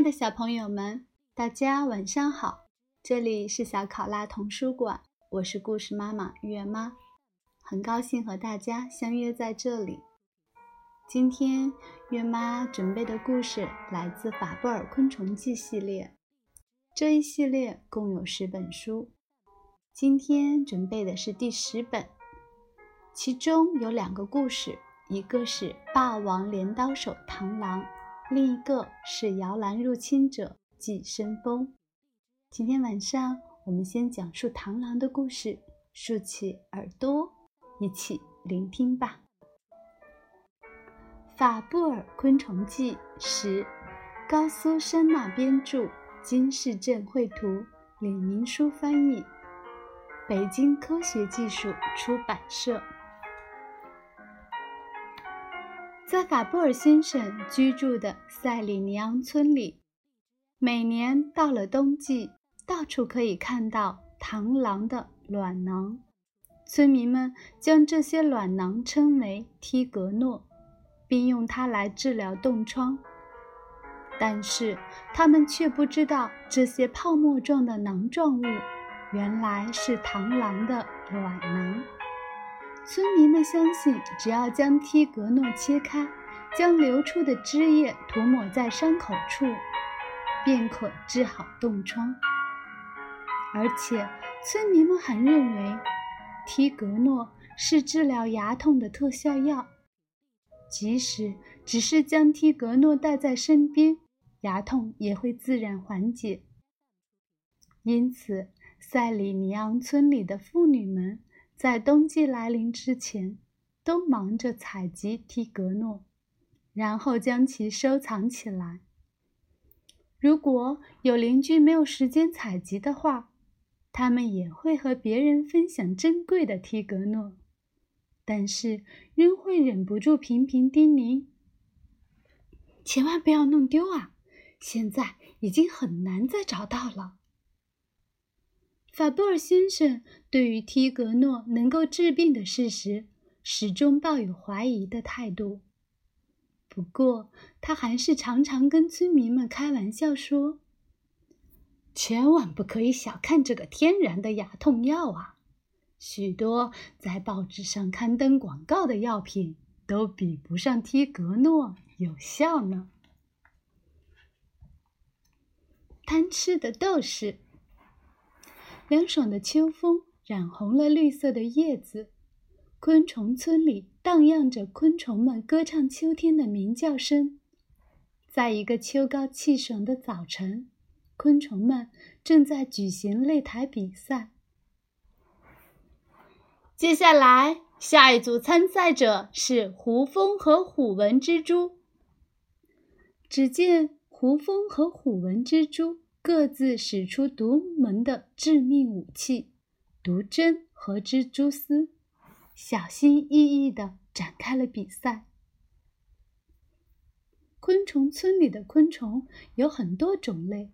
爱的小朋友们，大家晚上好！这里是小考拉童书馆，我是故事妈妈月妈，很高兴和大家相约在这里。今天月妈准备的故事来自《法布尔昆虫记》系列，这一系列共有十本书，今天准备的是第十本，其中有两个故事，一个是霸王镰刀手螳螂。另一个是摇篮入侵者寄生蜂。今天晚上我们先讲述螳螂的故事，竖起耳朵，一起聆听吧。《法布尔昆虫记》十，高苏珊娜编著，金世镇绘图，李明书翻译，北京科学技术出版社。在法布尔先生居住的塞里尼昂村里，每年到了冬季，到处可以看到螳螂的卵囊。村民们将这些卵囊称为梯格诺，并用它来治疗冻疮。但是他们却不知道，这些泡沫状的囊状物原来是螳螂的卵囊。村民们相信，只要将梯格诺切开，将流出的汁液涂抹在伤口处，便可治好冻疮。而且，村民们还认为，梯格诺是治疗牙痛的特效药，即使只是将梯格诺带在身边，牙痛也会自然缓解。因此，塞里尼昂村里的妇女们。在冬季来临之前，都忙着采集提格诺，然后将其收藏起来。如果有邻居没有时间采集的话，他们也会和别人分享珍贵的提格诺，但是仍会忍不住频频叮咛：“千万不要弄丢啊！现在已经很难再找到了。”法布尔先生对于梯格诺能够治病的事实始终抱有怀疑的态度。不过，他还是常常跟村民们开玩笑说：“千万不可以小看这个天然的牙痛药啊！许多在报纸上刊登广告的药品都比不上梯格诺有效呢。”贪吃的斗士。凉爽的秋风染红了绿色的叶子，昆虫村里荡漾着昆虫们歌唱秋天的鸣叫声。在一个秋高气爽的早晨，昆虫们正在举行擂台比赛。接下来，下一组参赛者是胡蜂和虎纹蜘蛛。只见胡蜂和虎纹蜘蛛。各自使出独门的致命武器——毒针和蜘蛛丝，小心翼翼地展开了比赛。昆虫村里的昆虫有很多种类，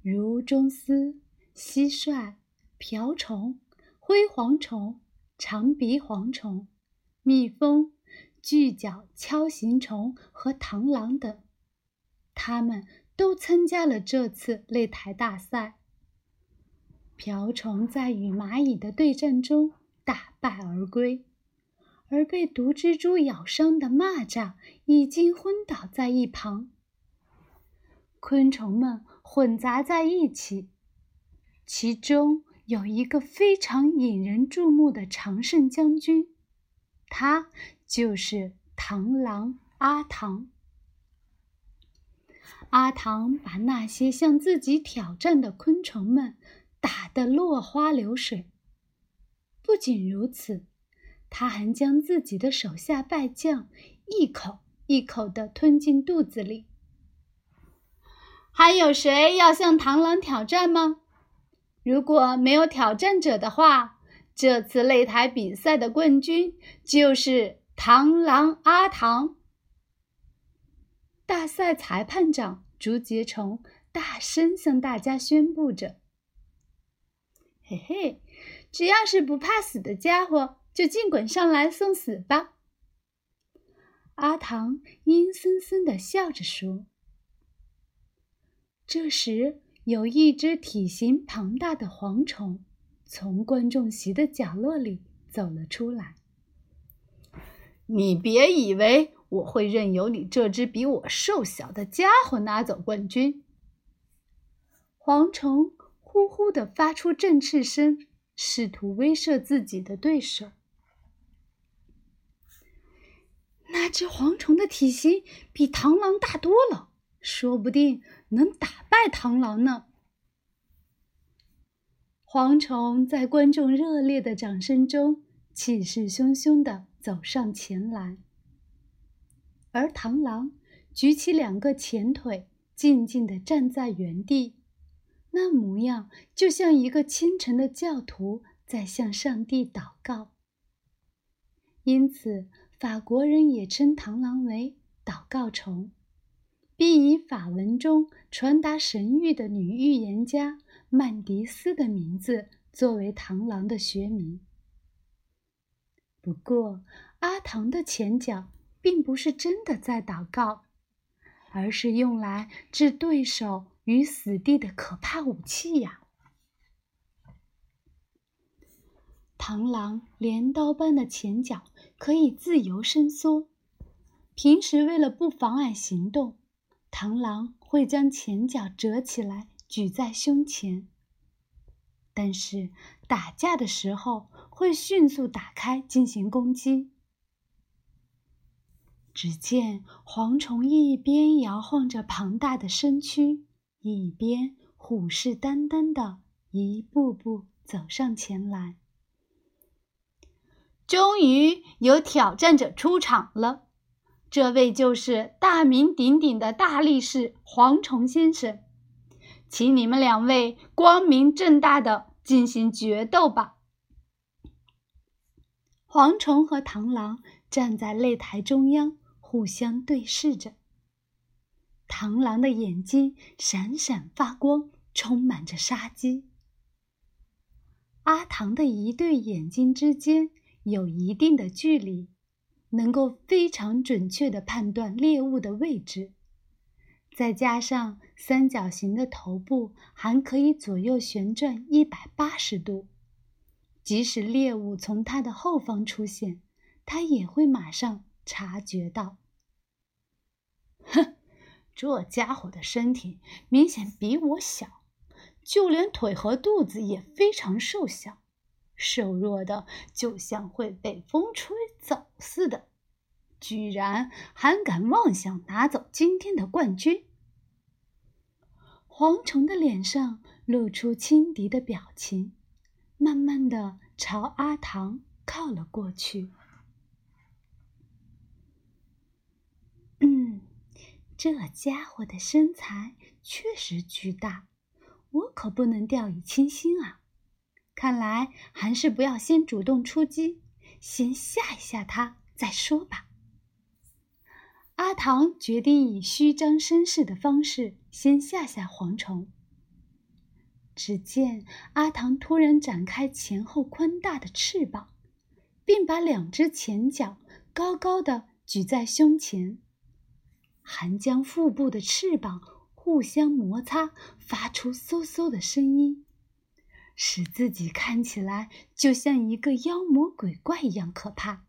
如螽斯、蟋蟀、瓢虫、灰蝗虫、长鼻蝗虫、蜜蜂、巨脚锹形虫和螳螂等，它们。都参加了这次擂台大赛。瓢虫在与蚂蚁的对战中大败而归，而被毒蜘蛛咬伤的蚂蚱已经昏倒在一旁。昆虫们混杂在一起，其中有一个非常引人注目的常胜将军，他就是螳螂阿唐。阿唐把那些向自己挑战的昆虫们打得落花流水。不仅如此，他还将自己的手下败将一口一口地吞进肚子里。还有谁要向螳螂挑战吗？如果没有挑战者的话，这次擂台比赛的冠军就是螳螂阿唐。大赛裁判长竹节虫大声向大家宣布着：“嘿嘿，只要是不怕死的家伙，就尽管上来送死吧。”阿唐阴森森的笑着说：“这时，有一只体型庞大的蝗虫从观众席的角落里走了出来。你别以为我会任由你这只比我瘦小的家伙拿走冠军！蝗虫呼呼地发出振翅声，试图威慑自己的对手。那只蝗虫的体型比螳螂大多了，说不定能打败螳螂呢。蝗虫在观众热烈的掌声中，气势汹汹地走上前来，而螳螂举起两个前腿，静静地站在原地，那模样就像一个虔诚的教徒在向上帝祷告。因此。法国人也称螳螂为祷告虫，并以法文中传达神谕的女预言家曼迪斯的名字作为螳螂的学名。不过，阿唐的前脚并不是真的在祷告，而是用来置对手于死地的可怕武器呀！螳螂镰刀般的前脚。可以自由伸缩。平时为了不妨碍行动，螳螂会将前脚折起来举在胸前。但是打架的时候会迅速打开进行攻击。只见蝗虫一边摇晃着庞大的身躯，一边虎视眈眈地一步步走上前来。终于有挑战者出场了，这位就是大名鼎鼎的大力士蝗虫先生，请你们两位光明正大的进行决斗吧。蝗虫和螳螂站在擂台中央，互相对视着。螳螂的眼睛闪闪发光，充满着杀机。阿唐的一对眼睛之间。有一定的距离，能够非常准确地判断猎物的位置，再加上三角形的头部还可以左右旋转一百八十度，即使猎物从它的后方出现，它也会马上察觉到。哼，这家伙的身体明显比我小，就连腿和肚子也非常瘦小。瘦弱的，就像会被风吹走似的，居然还敢妄想拿走今天的冠军！蝗虫的脸上露出轻敌的表情，慢慢的朝阿唐靠了过去。这家伙的身材确实巨大，我可不能掉以轻心啊！看来还是不要先主动出击，先吓一吓他再说吧。阿唐决定以虚张声势的方式先吓吓蝗虫。只见阿唐突然展开前后宽大的翅膀，并把两只前脚高高的举在胸前，还将腹部的翅膀互相摩擦，发出嗖嗖的声音。使自己看起来就像一个妖魔鬼怪一样可怕。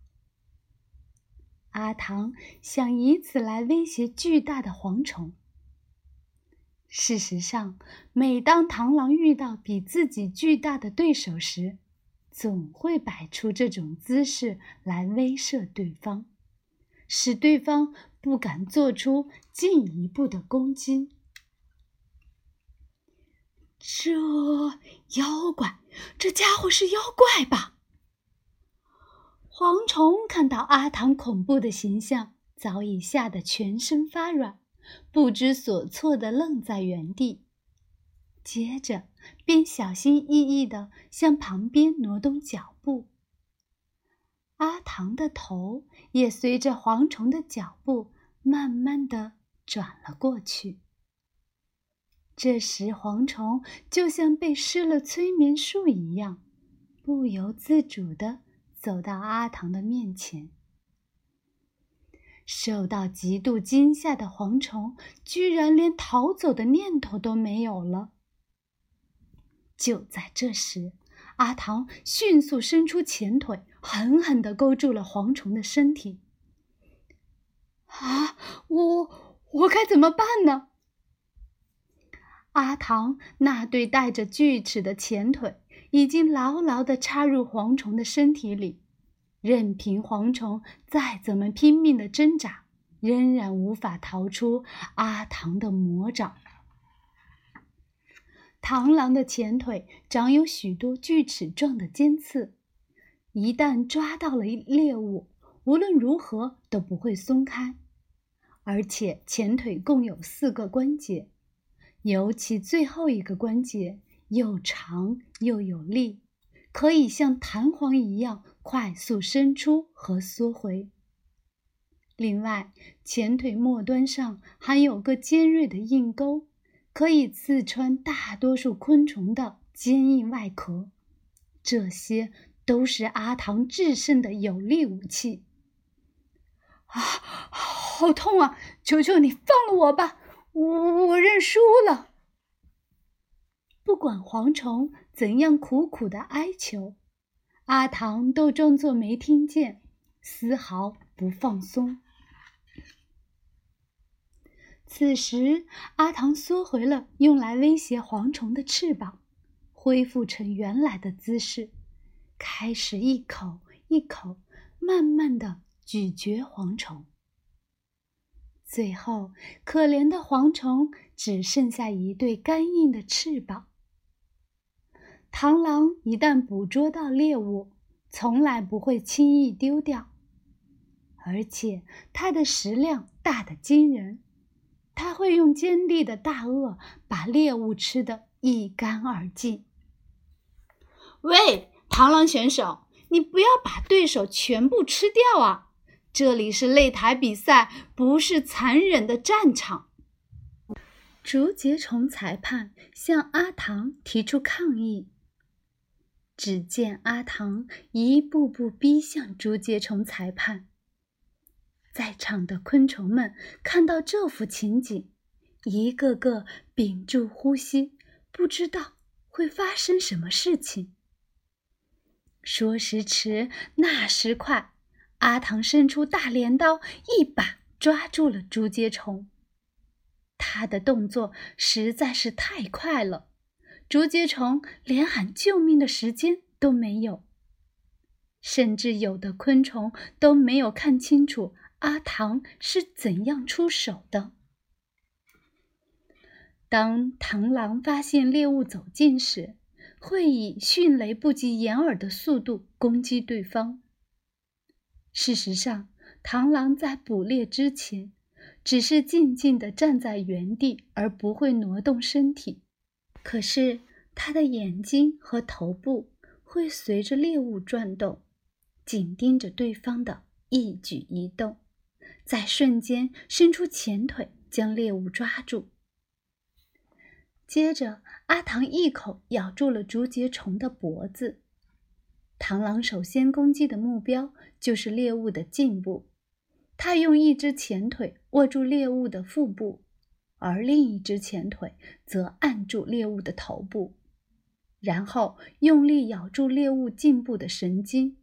阿唐想以此来威胁巨大的蝗虫。事实上，每当螳螂遇到比自己巨大的对手时，总会摆出这种姿势来威慑对方，使对方不敢做出进一步的攻击。这妖怪，这家伙是妖怪吧？蝗虫看到阿唐恐怖的形象，早已吓得全身发软，不知所措的愣在原地。接着，便小心翼翼的向旁边挪动脚步。阿唐的头也随着蝗虫的脚步，慢慢的转了过去。这时，蝗虫就像被施了催眠术一样，不由自主地走到阿唐的面前。受到极度惊吓的蝗虫居然连逃走的念头都没有了。就在这时，阿唐迅速伸出前腿，狠狠地勾住了蝗虫的身体。啊，我我该怎么办呢？阿唐那对带着锯齿的前腿已经牢牢地插入蝗虫的身体里。任凭蝗虫再怎么拼命的挣扎，仍然无法逃出阿唐的魔掌。螳螂的前腿长有许多锯齿状的尖刺，一旦抓到了猎物，无论如何都不会松开。而且前腿共有四个关节，尤其最后一个关节又长又有力。可以像弹簧一样快速伸出和缩回。另外，前腿末端上还有个尖锐的硬钩，可以刺穿大多数昆虫的坚硬外壳。这些都是阿唐制胜的有力武器。啊，好痛啊！求求你放了我吧，我我认输了。不管蝗虫怎样苦苦的哀求，阿唐都装作没听见，丝毫不放松。此时，阿唐缩回了用来威胁蝗虫的翅膀，恢复成原来的姿势，开始一口一口慢慢的咀嚼蝗虫。最后，可怜的蝗虫只剩下一对干硬的翅膀。螳螂一旦捕捉到猎物，从来不会轻易丢掉，而且它的食量大得惊人。它会用尖利的大颚把猎物吃得一干二净。喂，螳螂选手，你不要把对手全部吃掉啊！这里是擂台比赛，不是残忍的战场。竹节虫裁判向阿唐提出抗议。只见阿唐一步步逼向竹节虫裁判。在场的昆虫们看到这幅情景，一个个屏住呼吸，不知道会发生什么事情。说时迟，那时快，阿唐伸出大镰刀，一把抓住了竹节虫。他的动作实在是太快了。竹节虫连喊救命的时间都没有，甚至有的昆虫都没有看清楚阿唐是怎样出手的。当螳螂发现猎物走近时，会以迅雷不及掩耳的速度攻击对方。事实上，螳螂在捕猎之前，只是静静地站在原地，而不会挪动身体。可是，它的眼睛和头部会随着猎物转动，紧盯着对方的一举一动，在瞬间伸出前腿将猎物抓住。接着，阿唐一口咬住了竹节虫的脖子。螳螂首先攻击的目标就是猎物的颈部，它用一只前腿握住猎物的腹部。而另一只前腿则按住猎物的头部，然后用力咬住猎物颈部的神经，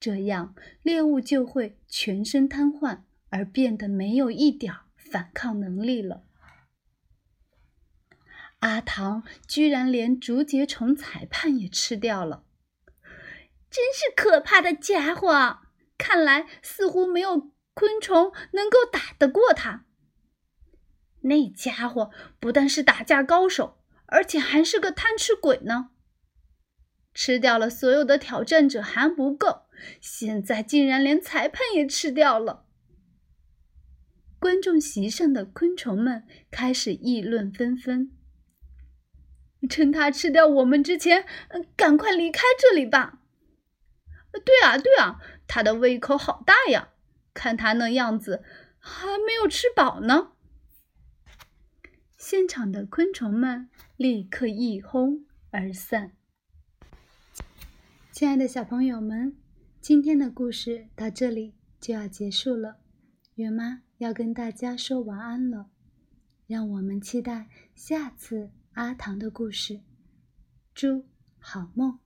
这样猎物就会全身瘫痪，而变得没有一点反抗能力了。阿唐居然连竹节虫裁判也吃掉了，真是可怕的家伙！看来似乎没有昆虫能够打得过他。那家伙不但是打架高手，而且还是个贪吃鬼呢。吃掉了所有的挑战者还不够，现在竟然连裁判也吃掉了。观众席上的昆虫们开始议论纷纷。趁他吃掉我们之前，赶快离开这里吧。对啊，对啊，他的胃口好大呀！看他那样子，还没有吃饱呢。现场的昆虫们立刻一哄而散。亲爱的小朋友们，今天的故事到这里就要结束了。月妈要跟大家说晚安了，让我们期待下次阿唐的故事。祝好梦。